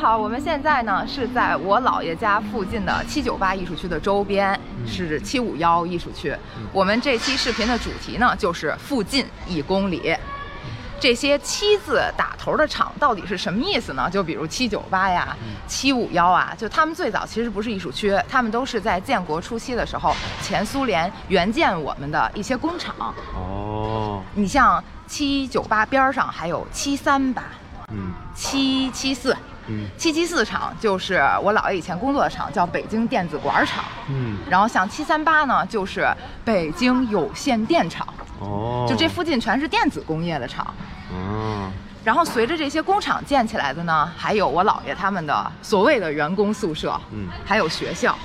好，我们现在呢是在我姥爷家附近的七九八艺术区的周边，是七五幺艺术区。我们这期视频的主题呢就是附近一公里。这些七字打头的厂到底是什么意思呢？就比如七九八呀、七五幺啊，就他们最早其实不是艺术区，他们都是在建国初期的时候，前苏联援建我们的一些工厂。哦，你像七九八边儿上还有七三八、嗯七七四。嗯。七七四厂就是我姥爷以前工作的厂，叫北京电子管厂。嗯，然后像七三八呢，就是北京有线电厂，哦，就这附近全是电子工业的厂。哦，然后随着这些工厂建起来的呢，还有我姥爷他们的所谓的员工宿舍，嗯。还有学校，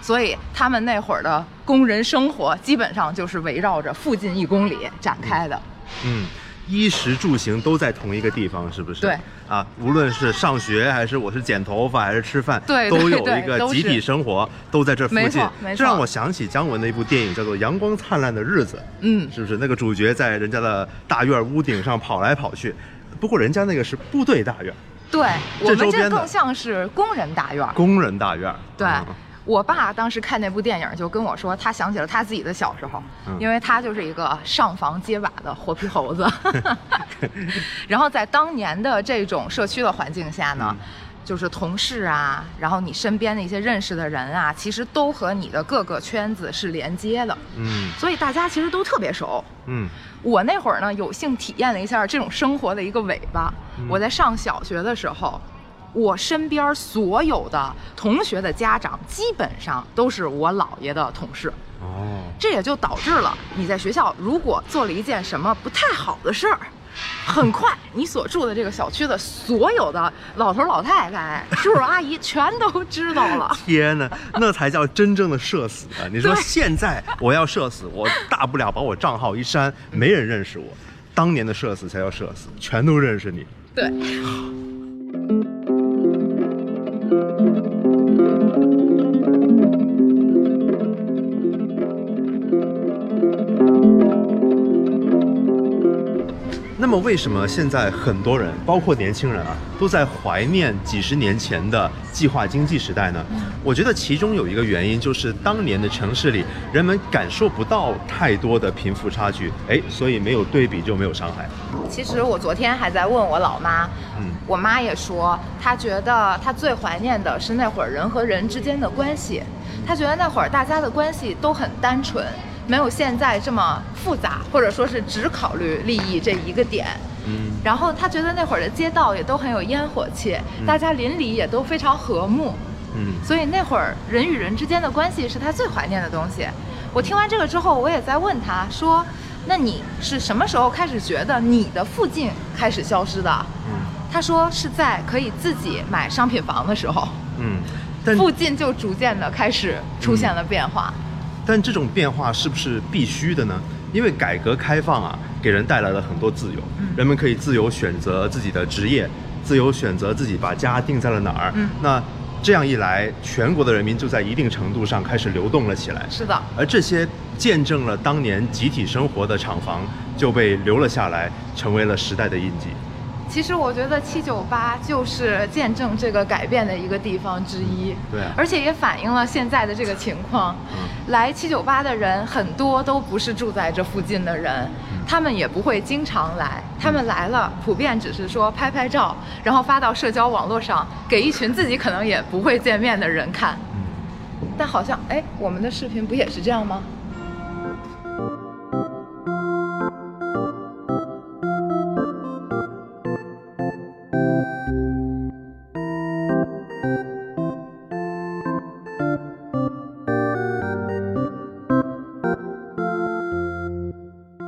所以他们那会儿的工人生活基本上就是围绕着附近一公里展开的。嗯，衣食住行都在同一个地方，是不是？对。啊，无论是上学还是我是剪头发还是吃饭，对都有一个集体生活，都在这附没近。这让我想起姜文的一部电影，叫做《阳光灿烂的日子》。嗯，是不是？那个主角在人家的大院屋顶上跑来跑去，不过人家那个是部队大院，对我们这这周边更像是工人大院。工人大院。对嗯我爸当时看那部电影，就跟我说，他想起了他自己的小时候，嗯因为他就是一个上房揭瓦的活皮猴子。然后在当年的这种社区的环境下呢，嗯就是同事啊，然后你身边的一些认识的人啊，其实都和你的各个圈子是连接的，嗯所以大家其实都特别熟。嗯我那会儿呢，有幸体验了一下这种生活的一个尾巴。嗯我在上小学的时候，我身边所有的同学的家长，基本上都是我姥爷的同事。哦，这也就导致了你在学校如果做了一件什么不太好的事儿，很快你所住的这个小区的所有的老头老太太、叔叔阿姨全都知道了。天哪，那才叫真正的社死啊！你说现在我要社死，我大不了把我账号一删，没人认识我。当年的社死才叫社死，全都认识你。对。那么为什么现在很多人，包括年轻人啊，都在怀念几十年前的计划经济时代呢？我觉得其中有一个原因就是当年的城市里，人们感受不到太多的贫富差距，哎，所以没有对比就没有伤害。其实我昨天还在问我老妈，嗯我妈也说，她觉得她最怀念的是那会儿人和人之间的关系，她觉得那会儿大家的关系都很单纯，没有现在这么复杂，或者说是只考虑利益这一个点。嗯然后他觉得那会儿的街道也都很有烟火气，大家邻里也都非常和睦，嗯所以那会儿人与人之间的关系是他最怀念的东西。我听完这个之后，我也在问他说：“那你是什么时候开始觉得你的附近开始消失的？”嗯他说是在可以自己买商品房的时候，嗯，但附近就逐渐的开始出现了变化。但这种变化是不是必须的呢？因为改革开放啊，给人带来了很多自由，嗯人们可以自由选择自己的职业，自由选择自己把家定在了哪儿。嗯那这样一来，全国的人民就在一定程度上开始流动了起来。是的，而这些见证了当年集体生活的厂房就被留了下来，成为了时代的印记。其实我觉得七九八就是见证这个改变的一个地方之一。对啊而且也反映了现在的这个情况。嗯来七九八的人很多都不是住在这附近的人，他们也不会经常来，他们来了，普遍只是说拍拍照，然后发到社交网络上，给一群自己可能也不会见面的人看。嗯，但好像，哎，我们的视频不也是这样吗？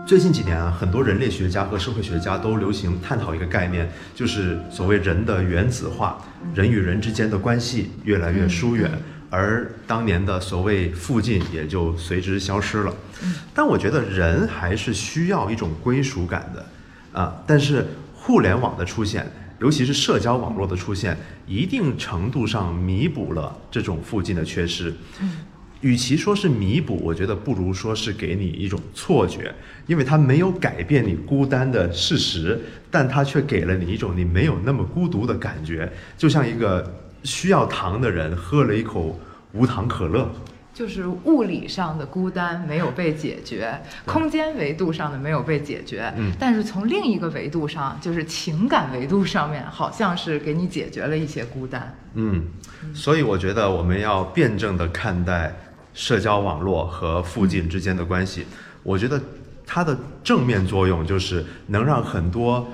最近几年啊，很多人类学家和社会学家都流行探讨一个概念，就是所谓人的原子化，人与人之间的关系越来越疏远，而当年的所谓附近也就随之消失了。但我觉得人还是需要一种归属感的，啊，但是互联网的出现，尤其是社交网络的出现，一定程度上弥补了这种附近的缺失。与其说是弥补，我觉得不如说是给你一种错觉，因为它没有改变你孤单的事实，但它却给了你一种你没有那么孤独的感觉，就像一个需要糖的人喝了一口无糖可乐。就是物理上的孤单没有被解决，空间维度上的没有被解决，嗯但是从另一个维度上，就是情感维度上面，好像是给你解决了一些孤单。嗯，所以我觉得我们要辩证的看待社交网络和附近之间的关系。我觉得它的正面作用就是能让很多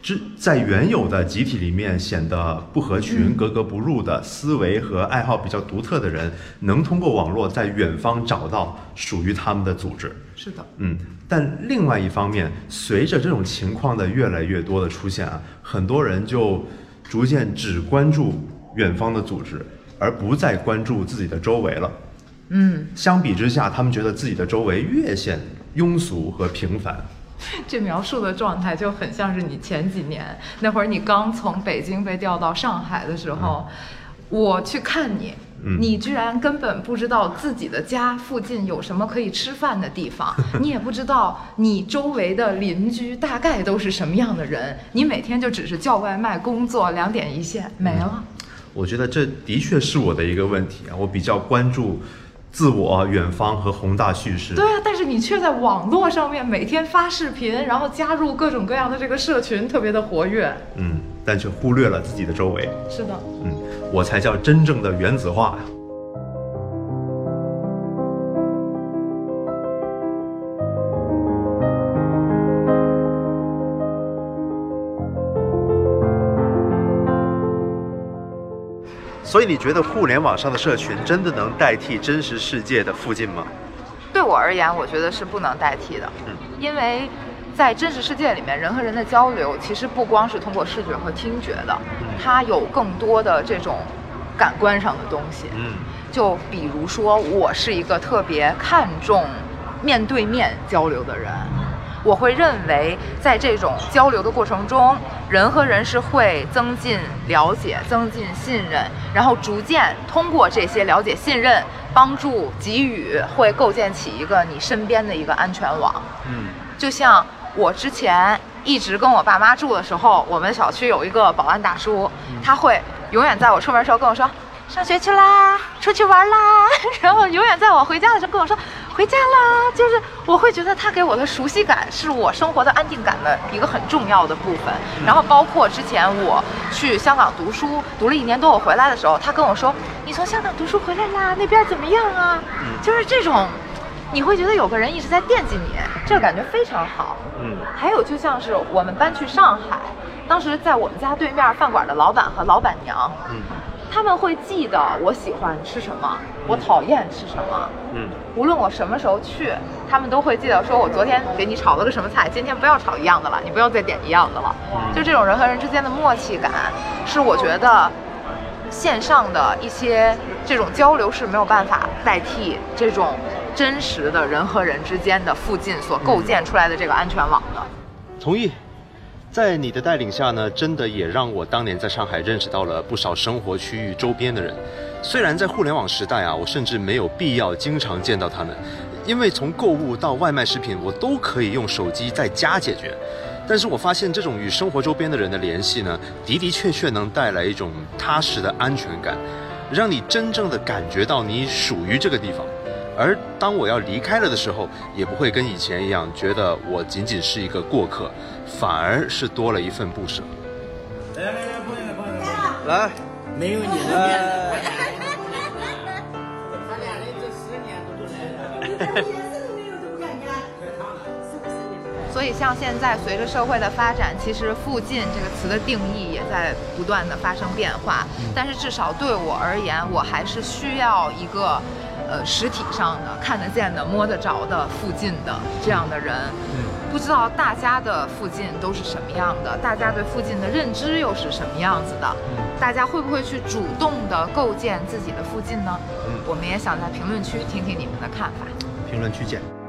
之在原有的集体里面显得不合群、格格不入的思维和爱好比较独特的人，能通过网络在远方找到属于他们的组织。是的，嗯，但另外一方面，随着这种情况的越来越多的出现啊，很多人就逐渐只关注远方的组织，而不再关注自己的周围了。嗯，相比之下，他们觉得自己的周围越显庸俗和平凡。这描述的状态就很像是你前几年那会儿，你刚从北京被调到上海的时候，我去看你。嗯你居然根本不知道自己的家附近有什么可以吃饭的地方，你也不知道你周围的邻居大概都是什么样的人，你每天就只是叫外卖、工作，两点一线没了。我觉得这的确是我的一个问题啊，我比较关注自我、远方和宏大叙事。对啊，但是你却在网络上面每天发视频，然后加入各种各样的这个社群，特别的活跃。嗯，但却忽略了自己的周围。是的，嗯，我才叫真正的原子化呀。所以你觉得互联网上的社群真的能代替真实世界的附近吗？对我而言，我觉得是不能代替的，嗯。因为在真实世界里面，人和人的交流其实不光是通过视觉和听觉的，它有更多的这种感官上的东西。嗯。就比如说，我是一个特别看重面对面交流的人，我会认为在这种交流的过程中，人和人是会增进了解、增进信任，然后逐渐通过这些了解、信任，帮助给予，会构建起一个你身边的一个安全网。嗯就像我之前一直跟我爸妈住的时候，我们小区有一个保安大叔，他会永远在我出门的时候跟我说。上学去啦，出去玩啦，然后永远在我回家的时候跟我说回家啦，就是我会觉得他给我的熟悉感是我生活的安定感的一个很重要的部分。然后包括之前我去香港读书，读了一年多，我回来的时候，他跟我说你从香港读书回来啦，那边怎么样啊？就是这种，你会觉得有个人一直在惦记你，这个感觉非常好。嗯还有就像是我们搬去上海，当时在我们家对面饭馆的老板和老板娘，嗯他们会记得我喜欢吃什么，我讨厌吃什么。嗯无论我什么时候去，他们都会记得说，我昨天给你炒了个什么菜，今天不要炒一样的了，你不要再点一样的了。就这种人和人之间的默契感，是我觉得线上的一些这种交流是没有办法代替这种真实的人和人之间的附近所构建出来的这个安全网的。同意。在你的带领下呢，真的也让我当年在上海认识到了不少生活区域周边的人。虽然在互联网时代啊，我甚至没有必要经常见到他们，因为从购物到外卖食品，我都可以用手机在家解决。但是我发现这种与生活周边的人的联系呢，的的确确能带来一种踏实的安全感，让你真正的感觉到你属于这个地方。而当我要离开了的时候，也不会跟以前一样觉得我仅仅是一个过客，反而是多了一份不舍。来来来，朋友们，朋友们，来，没有你的面子。他俩人这十年都不来了。所以，像现在随着社会的发展，其实“附近”这个词的定义也在不断的发生变化。但是，至少对我而言，我还是需要一个，呃，实体上的、看得见的、摸得着的附近的这样的人。不知道大家的附近都是什么样的，大家对附近的认知又是什么样子的？大家会不会去主动的构建自己的附近呢？我们也想在评论区听听你们的看法。评论区见。